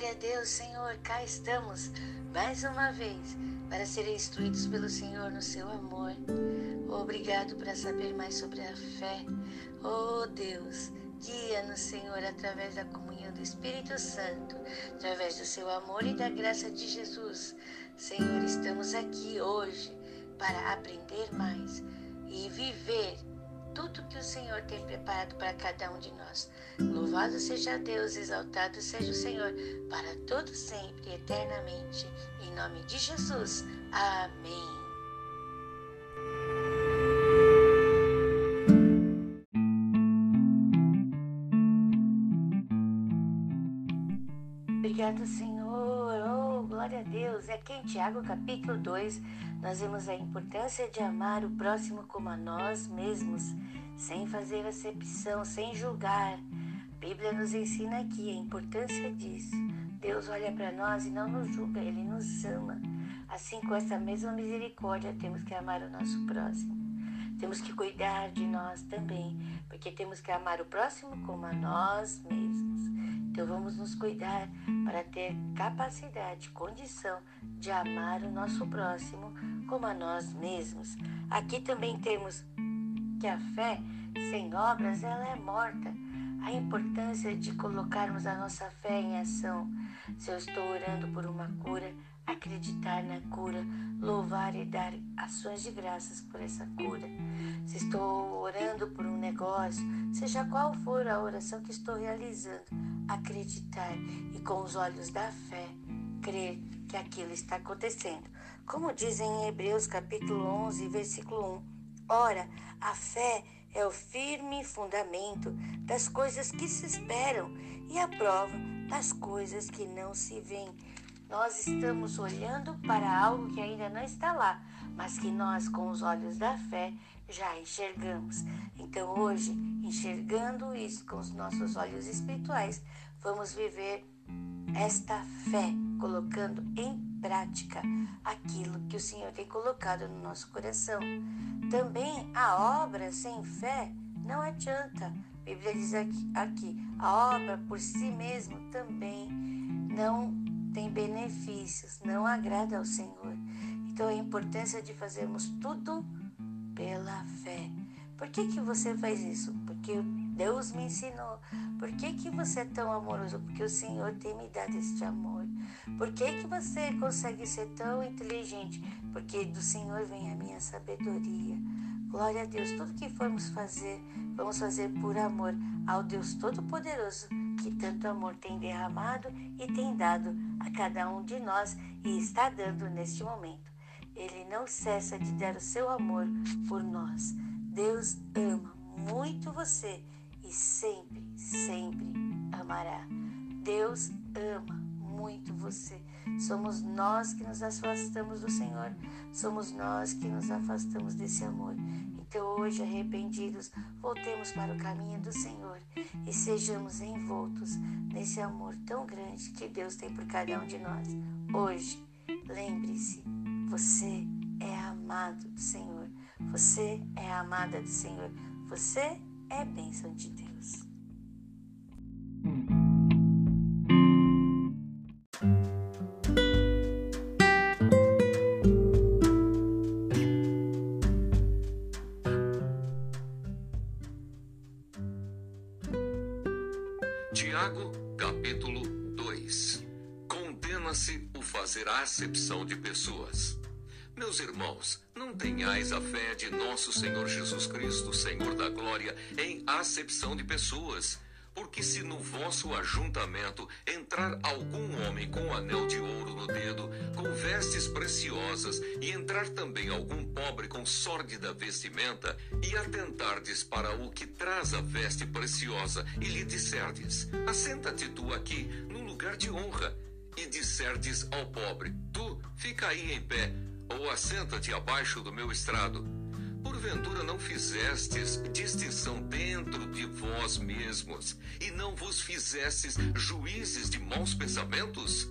glória a Deus, Senhor. Cá estamos mais uma vez para serem instruídos pelo Senhor no seu amor. Obrigado por saber mais sobre a fé. Oh Deus, guia-nos, Senhor, através da comunhão do Espírito Santo, através do seu amor e da graça de Jesus. Senhor, estamos aqui hoje para aprender mais e viver tudo que o Senhor tem preparado para cada um de nós. Louvado seja Deus, exaltado seja o Senhor, para todo sempre eternamente. Em nome de Jesus. Amém. Obrigado, Senhor. Glória a Deus. É aqui em Tiago, capítulo 2, nós vemos a importância de amar o próximo como a nós mesmos, sem fazer acepção, sem julgar. A Bíblia nos ensina aqui a importância disso. Deus olha para nós e não nos julga, Ele nos ama. Assim, com essa mesma misericórdia, temos que amar o nosso próximo. Temos que cuidar de nós também, porque temos que amar o próximo como a nós mesmos. Então vamos nos cuidar para ter capacidade, condição de amar o nosso próximo como a nós mesmos. Aqui também temos que a fé sem obras ela é morta. A importância de colocarmos a nossa fé em ação. Se eu estou orando por uma cura, acreditar na cura, louvar e dar ações de graças por essa cura. Se estou orando por um negócio, seja qual for a oração que estou realizando, acreditar e com os olhos da fé crer que aquilo está acontecendo. Como dizem em Hebreus capítulo 11, versículo 1. Ora, a fé é o firme fundamento das coisas que se esperam e a prova das coisas que não se veem. Nós estamos olhando para algo que ainda não está lá, mas que nós, com os olhos da fé, já enxergamos. Então, hoje, enxergando isso com os nossos olhos espirituais, vamos viver esta fé, colocando em prática aquilo que o Senhor tem colocado no nosso coração. Também a obra sem fé não adianta. A Bíblia diz aqui, aqui a obra por si mesma também não tem benefícios, não agrada ao Senhor. Então a importância de fazermos tudo pela fé. Por que, que você faz isso? Porque Deus me ensinou. Por que, que você é tão amoroso? Porque o Senhor tem me dado este amor. Por que, que você consegue ser tão inteligente? Porque do Senhor vem a minha sabedoria. Glória a Deus. Tudo que formos fazer, vamos fazer por amor ao Deus Todo-Poderoso que tanto amor tem derramado e tem dado a cada um de nós e está dando neste momento. Ele não cessa de dar o seu amor por nós. Deus ama muito você e sempre, sempre amará. Deus ama muito você. Somos nós que nos afastamos do Senhor, somos nós que nos afastamos desse amor. Então, hoje, arrependidos, voltemos para o caminho do Senhor e sejamos envoltos nesse amor tão grande que Deus tem por cada um de nós. Hoje, lembre-se, você é amado do Senhor, você é amada do Senhor, você é bênção de Deus. Acepção de pessoas. Meus irmãos, não tenhais a fé de nosso Senhor Jesus Cristo, Senhor da glória, em acepção de pessoas. Porque se no vosso ajuntamento entrar algum homem com anel de ouro no dedo, com vestes preciosas, e entrar também algum pobre com sórdida vestimenta, e atentardes para o que traz a veste preciosa, e lhe disserdes: Assenta-te tu aqui, no lugar de honra, e disserdes ao pobre: Tu fica aí em pé, ou assenta-te abaixo do meu estrado Porventura não fizestes distinção dentro de vós mesmos, e não vos fizestes juízes de maus pensamentos?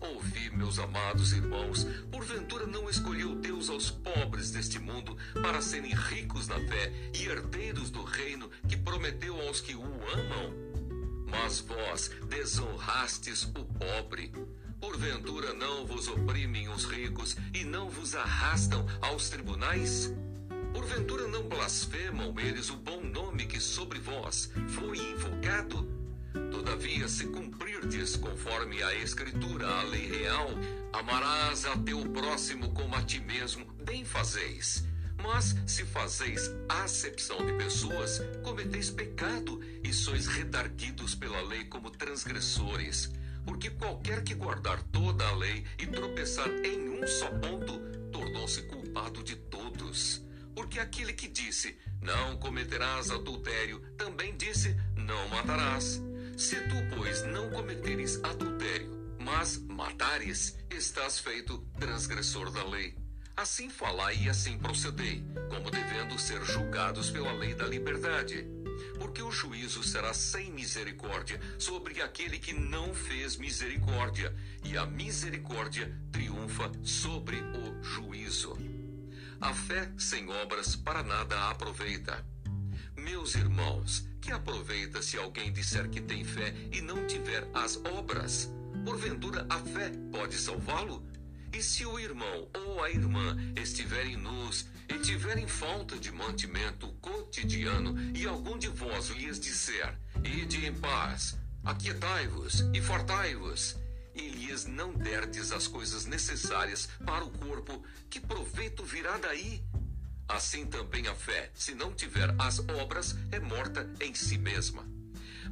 Ouvi, meus amados irmãos, porventura não escolheu Deus aos pobres deste mundo para serem ricos na fé e herdeiros do reino que prometeu aos que o amam? Mas vós desonrastes o pobre. Porventura não vos oprimem os ricos e não vos arrastam aos tribunais? Porventura não blasfemam eles o bom nome que sobre vós foi invocado? Todavia, se cumprirdes conforme a Escritura, a lei real, amarás a teu próximo como a ti mesmo, bem fazeis. Mas se fazeis acepção de pessoas, cometeis pecado e sois redarguidos pela lei como transgressores. Porque qualquer que guardar toda a lei e tropeçar em um só ponto, tornou-se culpado de todos. Porque aquele que disse, não cometerás adultério, também disse, não matarás. Se tu, pois, não cometeres adultério, mas matares, estás feito transgressor da lei. Assim falai e assim procedei, como devendo ser julgados pela lei da liberdade. Porque o juízo será sem misericórdia sobre aquele que não fez misericórdia, e a misericórdia triunfa sobre o juízo. A fé sem obras para nada aproveita. Meus irmãos, que aproveita se alguém disser que tem fé e não tiver as obras? Porventura a fé pode salvá-lo? E se o irmão ou a irmã estiverem nus e tiverem falta de mantimento cotidiano, e algum de vós lhes disser: Ide em paz, aquietai-vos e fartai-vos, e lhes não derdes as coisas necessárias para o corpo, que proveito virá daí? Assim também a fé, se não tiver as obras, é morta em si mesma.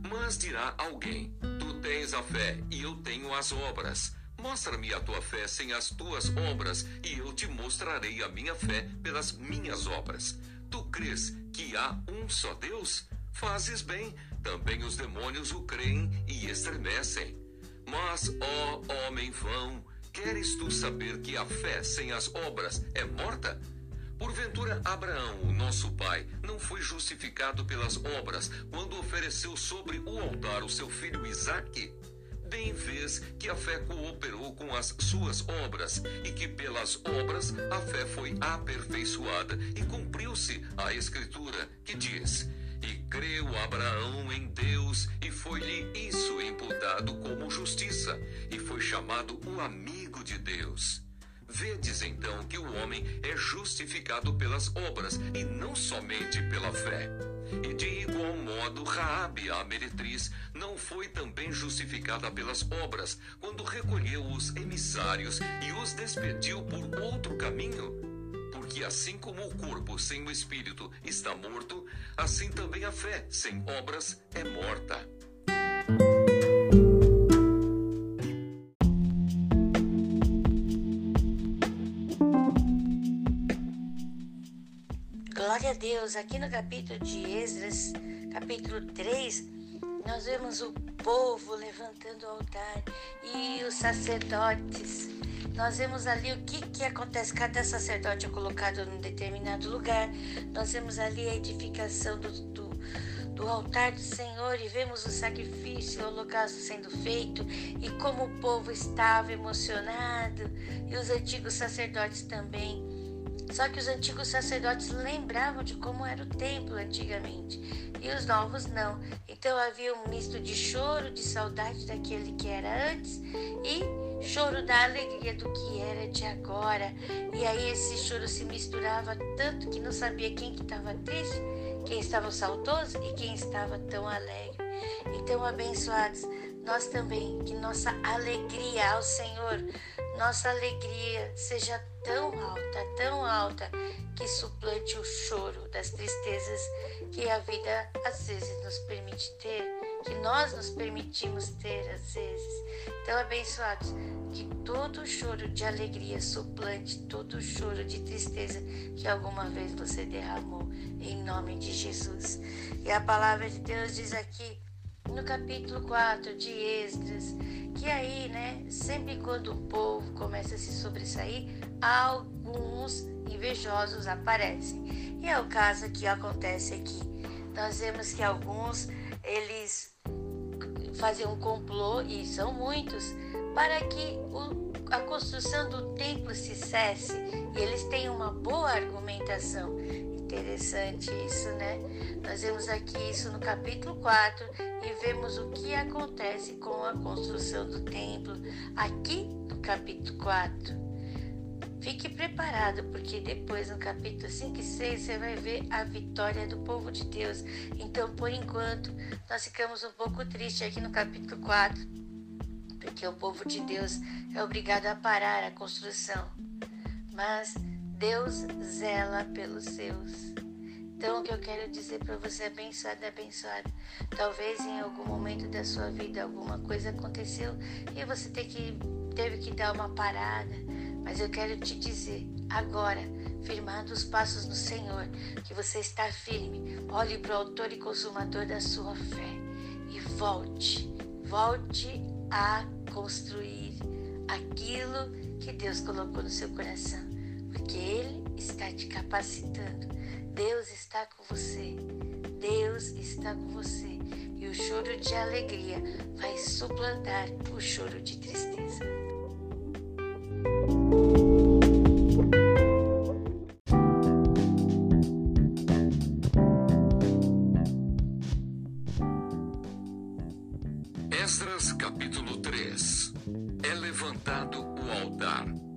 Mas dirá alguém: Tu tens a fé e eu tenho as obras. Mostra-me a tua fé sem as tuas obras, e eu te mostrarei a minha fé pelas minhas obras. Tu crês que há um só Deus? Fazes bem, também os demônios o creem e estremecem. Mas, ó homem vão, queres tu saber que a fé sem as obras é morta? Porventura, Abraão, o nosso pai, não foi justificado pelas obras quando ofereceu sobre o altar o seu filho Isaque? Bem vês que a fé cooperou com as suas obras, e que pelas obras a fé foi aperfeiçoada, e cumpriu-se a Escritura, que diz: E creu Abraão em Deus, e foi-lhe isso imputado como justiça, e foi chamado o amigo de Deus. Vedes então que o homem é justificado pelas obras, e não somente pela fé. E de igual modo, Raabe, a meretriz, não foi também justificada pelas obras, quando recolheu os emissários e os despediu por outro caminho? Porque assim como o corpo sem o espírito está morto, assim também a fé sem obras é morta. Deus, aqui no capítulo de Esdras, capítulo 3, nós vemos o povo levantando o altar e os sacerdotes. Nós vemos ali o que, que acontece. Cada sacerdote é colocado num determinado lugar. Nós vemos ali a edificação do, do, do altar do Senhor e vemos o sacrifício, o holocausto sendo feito e como o povo estava emocionado e os antigos sacerdotes também. Só que os antigos sacerdotes lembravam de como era o templo antigamente e os novos não. Então havia um misto de choro, de saudade daquele que era antes e choro da alegria do que era de agora. E aí esse choro se misturava tanto que não sabia quem que estava triste, quem estava saudoso e quem estava tão alegre. Então, abençoados, nós também, que nossa alegria ao Senhor, nossa alegria seja tão alta, tão alta, que suplante o choro das tristezas que a vida às vezes nos permite ter, que nós nos permitimos ter às vezes. Então, abençoados, que todo choro de alegria suplante todo choro de tristeza que alguma vez você derramou, em nome de Jesus. E a palavra de Deus diz aqui, no capítulo 4 de Esdras, que aí, né, sempre quando o povo começa a se sobressair, alguns invejosos aparecem. E é o caso que acontece aqui. Nós vemos que alguns eles fazem um complô e são muitos para que o, a construção do templo se cesse e eles têm uma boa argumentação. Interessante isso, né? Nós vemos aqui isso no capítulo 4 e vemos o que acontece com a construção do templo aqui no capítulo 4. Fique preparado, porque depois no capítulo 5 e 6 você vai ver a vitória do povo de Deus. Então, por enquanto, nós ficamos um pouco tristes aqui no capítulo 4, porque o povo de Deus é obrigado a parar a construção. Mas Deus zela pelos seus. Então, o que eu quero dizer para você, abençoado, abençoado, talvez em algum momento da sua vida alguma coisa aconteceu e você que, teve que dar uma parada mas eu quero te dizer agora, firmando os passos no Senhor, que você está firme. Olhe para o autor e consumador da sua fé e volte, volte a construir aquilo que Deus colocou no seu coração, porque Ele está te capacitando. Deus está com você. Deus está com você. E o choro de alegria vai suplantar o choro de tristeza. Esdras capítulo 3 É levantado o altar.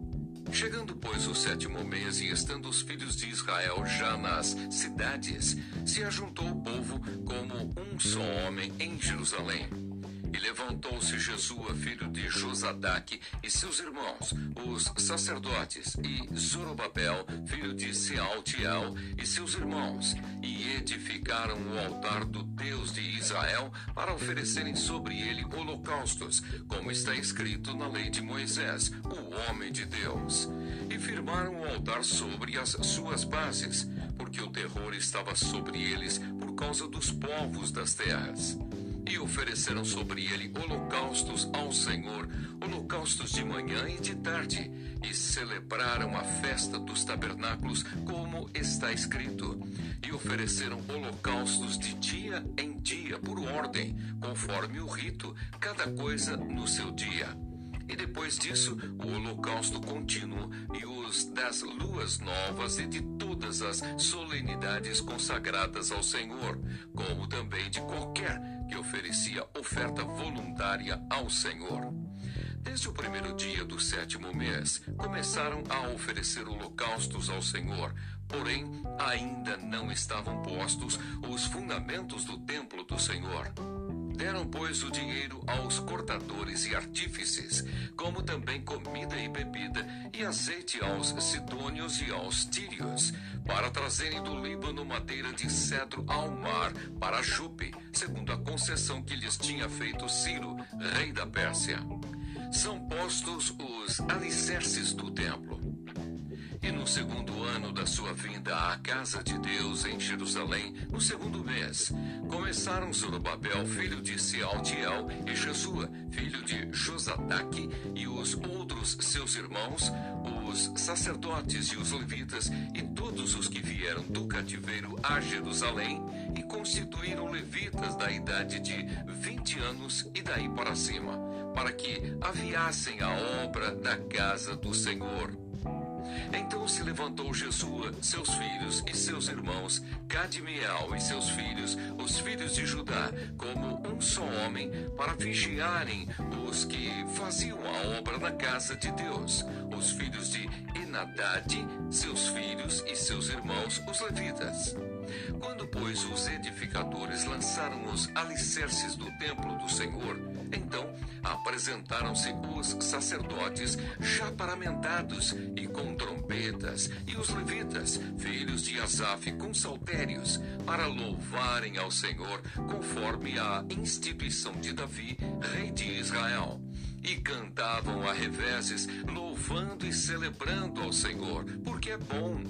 Chegando, pois, o sétimo mês e estando os filhos de Israel já nas cidades, se ajuntou o povo como um só homem em Jerusalém. E levantou-se Jesua, filho de Josadaque, e seus irmãos, os sacerdotes, e Zorobabel, filho de Sealtiel, e seus irmãos, e edificaram o altar do Deus de Israel para oferecerem sobre ele holocaustos, como está escrito na lei de Moisés, o homem de Deus. E firmaram o altar sobre as suas bases, porque o terror estava sobre eles por causa dos povos das terras ofereceram sobre ele holocaustos ao Senhor, holocaustos de manhã e de tarde, e celebraram a festa dos tabernáculos, como está escrito, e ofereceram holocaustos de dia em dia, por ordem, conforme o rito, cada coisa no seu dia. E depois disso, o holocausto contínuo e os das luas novas e de todas as solenidades consagradas ao Senhor, como também de qualquer que oferecia oferta voluntária ao Senhor. Desde o primeiro dia do sétimo mês, começaram a oferecer holocaustos ao Senhor, porém ainda não estavam postos os fundamentos do templo do Senhor. Deram, pois, o dinheiro aos cortadores e artífices, como também comida e bebida, e azeite aos sidônios e aos tírios, para trazerem do Líbano madeira de cedro ao mar, para Jupe, segundo a concessão que lhes tinha feito Ciro, rei da Pérsia. São postos os alicerces do templo e no segundo ano da sua vinda à casa de Deus em Jerusalém, no segundo mês, começaram Zorobabel, filho de Sealtiel, e Jesua, filho de Josadaque, e os outros seus irmãos, os sacerdotes e os levitas, e todos os que vieram do cativeiro a Jerusalém, e constituíram levitas da idade de vinte anos e daí para cima, para que aviassem a obra da casa do Senhor então se levantou Jesua, seus filhos e seus irmãos, Cadmiel e seus filhos, os filhos de Judá, como um só homem, para vigiarem os que faziam a obra na casa de Deus, os filhos de Enadade, seus filhos e seus irmãos, os levitas. Quando, pois, os edificadores lançaram os alicerces do templo do Senhor, então apresentaram-se os sacerdotes já paramentados e com trombetas, e os levitas, filhos de Asaf, com saltérios, para louvarem ao Senhor, conforme a instituição de Davi, rei de Israel. E cantavam a reveses, louvando e celebrando ao Senhor, porque é bom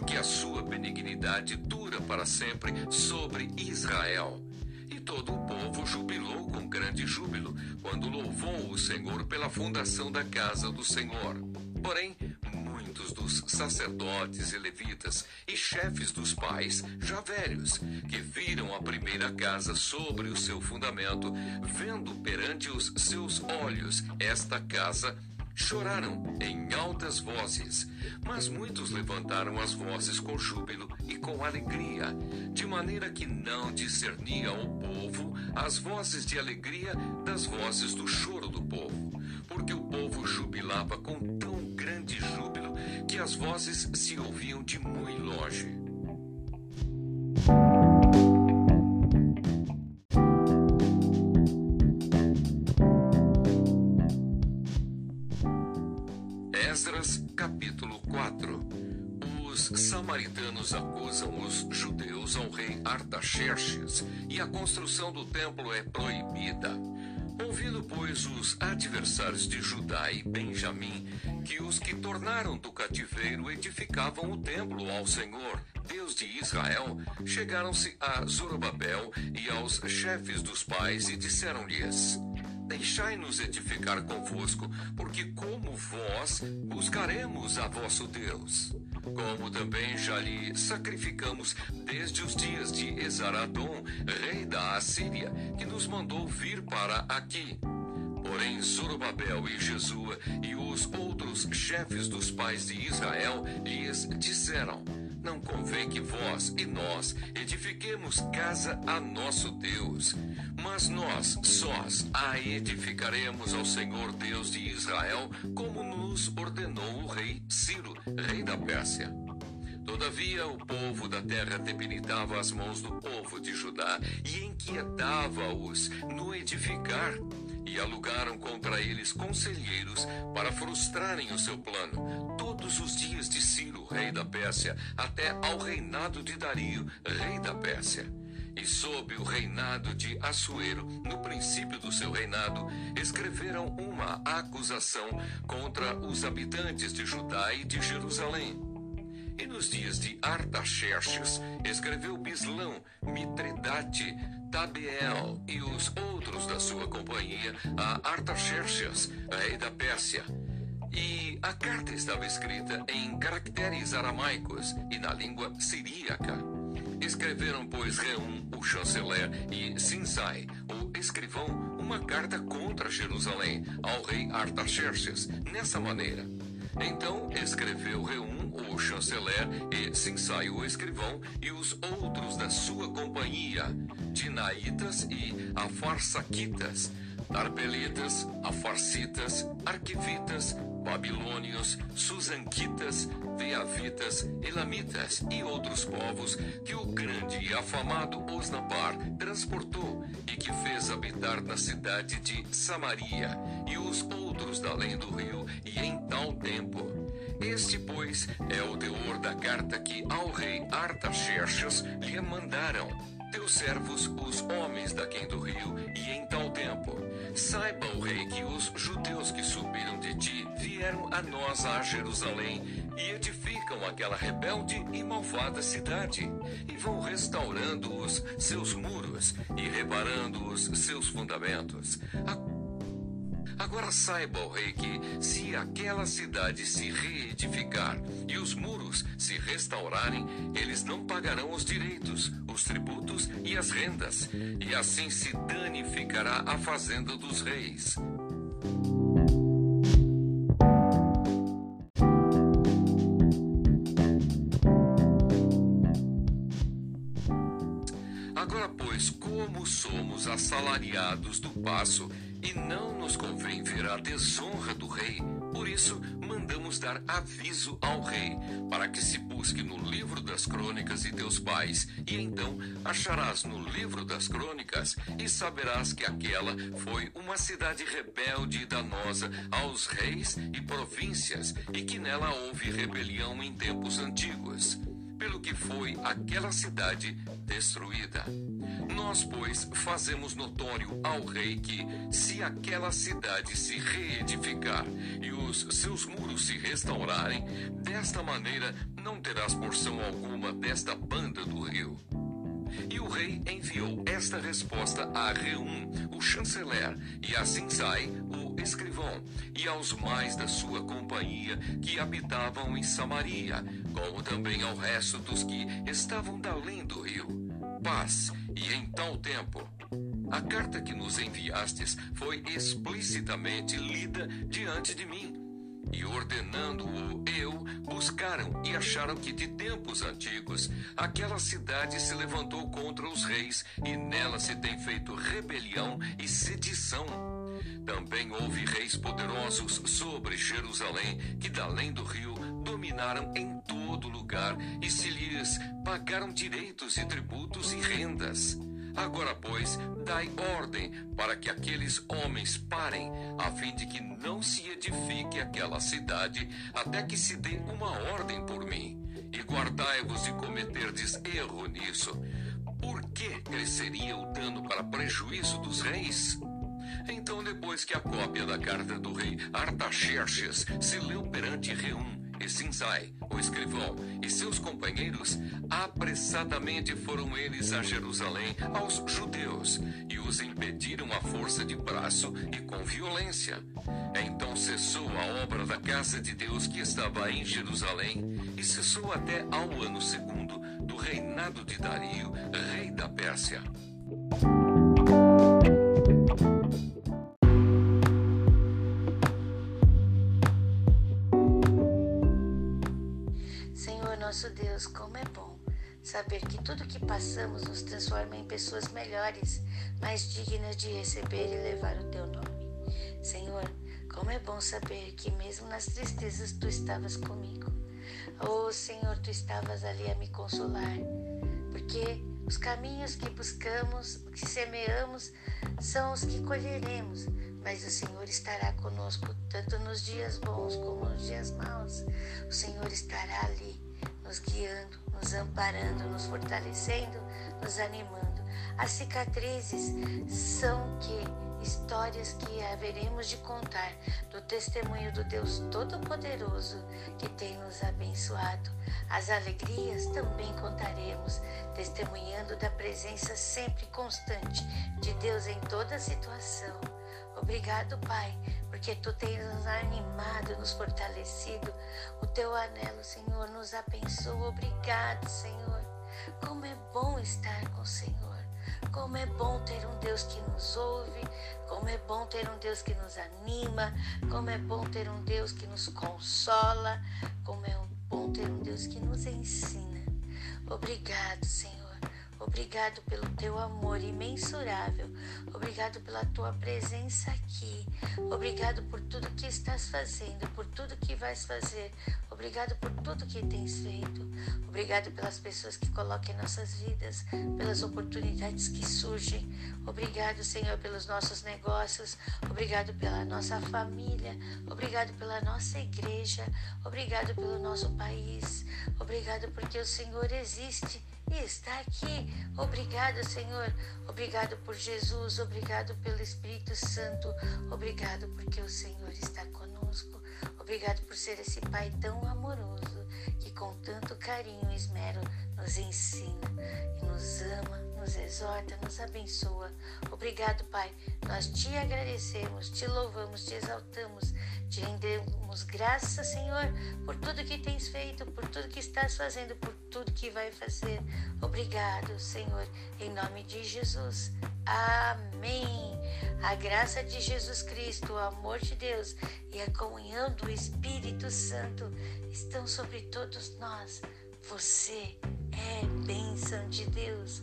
porque a sua benignidade dura para sempre sobre Israel. E todo o povo jubilou com grande júbilo, quando louvou o Senhor pela fundação da casa do Senhor. Porém, muitos dos sacerdotes e levitas e chefes dos pais, já velhos, que viram a primeira casa sobre o seu fundamento, vendo perante os seus olhos esta casa choraram em altas vozes, mas muitos levantaram as vozes com júbilo e com alegria, de maneira que não discernia o povo as vozes de alegria das vozes do choro do povo, porque o povo jubilava com tão grande júbilo que as vozes se ouviam de muito longe. Samaritanos acusam os judeus ao rei Artaxerxes e a construção do templo é proibida. Ouvindo, pois, os adversários de Judá e Benjamim que os que tornaram do cativeiro edificavam o templo ao Senhor, Deus de Israel, chegaram-se a Zorobabel e aos chefes dos pais e disseram-lhes: Deixai-nos edificar convosco, porque como vós buscaremos a vosso Deus. Como também já lhe sacrificamos desde os dias de Esaradom, rei da Assíria, que nos mandou vir para aqui. Porém, Zorobabel e Jesua e os outros chefes dos pais de Israel lhes disseram: não convém que vós e nós edifiquemos casa a nosso Deus, mas nós sós a edificaremos ao Senhor Deus de Israel, como nos ordenou o rei Ciro, rei da Pérsia. Todavia, o povo da terra debilitava as mãos do povo de Judá e inquietava-os no edificar alugaram contra eles conselheiros para frustrarem o seu plano, todos os dias de Ciro, rei da Pérsia, até ao reinado de Dario, rei da Pérsia. E sob o reinado de Assuero, no princípio do seu reinado, escreveram uma acusação contra os habitantes de Judá e de Jerusalém. E nos dias de Artaxerxes, escreveu Bislão, Mitredate, Tabeel e os outros da sua companhia a Artaxerxes, rei da Pérsia. E a carta estava escrita em caracteres aramaicos e na língua siríaca. Escreveram, pois, Reum, o chanceler, e Sinsai, o escrivão, uma carta contra Jerusalém, ao rei Artaxerxes, nessa maneira. Então escreveu Reum, o chanceler, e Sinsai, o escrivão, e os outros da sua companhia, Dinaitas e Afarsaquitas, Arbelitas, Afarcitas, Arquivitas, Babilônios, Susanquitas, Veavitas, Elamitas e outros povos que o grande e afamado Osnapar transportou e que fez habitar na cidade de Samaria e os outros da além do rio e em tal tempo. Este, pois, é o teor da carta que ao rei Artaxerxes lhe mandaram teus servos, os homens daquém do rio, e em tal tempo. Saiba o rei que os judeus que subiram de ti vieram a nós a Jerusalém e edificam aquela rebelde e malvada cidade, e vão restaurando os seus muros e reparando os seus fundamentos. A Agora saiba, o rei, que se aquela cidade se reedificar e os muros se restaurarem, eles não pagarão os direitos, os tributos e as rendas, e assim se danificará a fazenda dos reis. Agora, pois, como somos assalariados do passo e não nos convém ver a desonra do rei. Por isso, mandamos dar aviso ao rei, para que se busque no livro das crônicas de teus pais, e então acharás no livro das crônicas, e saberás que aquela foi uma cidade rebelde e danosa aos reis e províncias, e que nela houve rebelião em tempos antigos pelo que foi aquela cidade destruída. Nós, pois, fazemos notório ao rei que, se aquela cidade se reedificar e os seus muros se restaurarem, desta maneira não terás porção alguma desta banda do rio. E o rei enviou esta resposta a Reum, o chanceler, e a Sinsai, o escrivão, e aos mais da sua companhia que habitavam em Samaria, como também ao resto dos que estavam além do rio. Paz, e em tal tempo. A carta que nos enviastes foi explicitamente lida diante de mim E ordenando-o eu, buscaram e acharam que de tempos antigos aquela cidade se levantou contra os reis e nela se tem feito rebelião e sedição. Também houve reis poderosos sobre Jerusalém que da além do rio dominaram em todo lugar e se lhes pagaram direitos e tributos e rendas. Agora, pois, dai ordem para que aqueles homens parem, a fim de que não se edifique aquela cidade, até que se dê uma ordem por mim. E guardai-vos de cometerdes erro nisso. Por que cresceria o dano para prejuízo dos reis? Então, depois que a cópia da carta do rei Artaxerxes se leu perante Reum, e Sinsai, o escrivão, e seus companheiros, apressadamente foram eles a Jerusalém aos judeus e os impediram à força de braço e com violência. Então cessou a obra da casa de Deus que estava em Jerusalém e cessou até ao ano segundo do reinado de Dario, rei da Pérsia. Nosso Deus, como é bom saber que tudo que passamos nos transforma em pessoas melhores, mais dignas de receber e levar o teu nome. Senhor, como é bom saber que mesmo nas tristezas tu estavas comigo. Oh, Senhor, tu estavas ali a me consolar, porque os caminhos que buscamos, que semeamos, são os que colheremos, mas o Senhor estará conosco tanto nos dias bons como nos dias maus. O Senhor estará ali nos guiando, nos amparando, nos fortalecendo, nos animando. As cicatrizes são que histórias que haveremos de contar do testemunho do Deus Todo-Poderoso que tem nos abençoado. As alegrias também contaremos, testemunhando da presença sempre constante de Deus em toda situação. Obrigado, Pai, porque tu tens nos animado, nos fortalecido. O teu anelo, Senhor, nos abençoa. Obrigado, Senhor. Como é bom estar com o Senhor. Como é bom ter um Deus que nos ouve, como é bom ter um Deus que nos anima, como é bom ter um Deus que nos consola, como é bom ter um Deus que nos ensina. Obrigado, Senhor. Obrigado pelo teu amor imensurável. Obrigado pela tua presença aqui. Obrigado por tudo que estás fazendo, por tudo que vais fazer. Obrigado por tudo que tens feito. Obrigado pelas pessoas que colocam em nossas vidas, pelas oportunidades que surgem. Obrigado, Senhor, pelos nossos negócios. Obrigado pela nossa família. Obrigado pela nossa igreja. Obrigado pelo nosso país. Obrigado porque o Senhor existe e está aqui. Obrigado, Senhor. Obrigado por Jesus. Obrigado pelo Espírito Santo. Obrigado porque o Senhor está conosco. Obrigado por ser esse Pai tão amoroso que, com tanto carinho e esmero, nos ensina e nos ama, nos exorta, nos abençoa. Obrigado, Pai. Nós te agradecemos, te louvamos, te exaltamos, te rendemos graças, Senhor, por tudo que tens feito, por tudo que estás fazendo, por tudo que vai fazer. Obrigado, Senhor, em nome de Jesus. Amém. A graça de Jesus Cristo, o amor de Deus e a comunhão do Espírito Santo estão sobre todos nós. Você é bênção de Deus.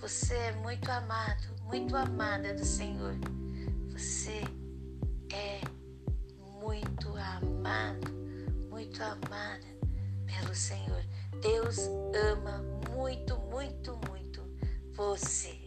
Você é muito amado, muito amada do Senhor. Você é muito amado, muito amada pelo Senhor. Deus ama muito, muito, muito você.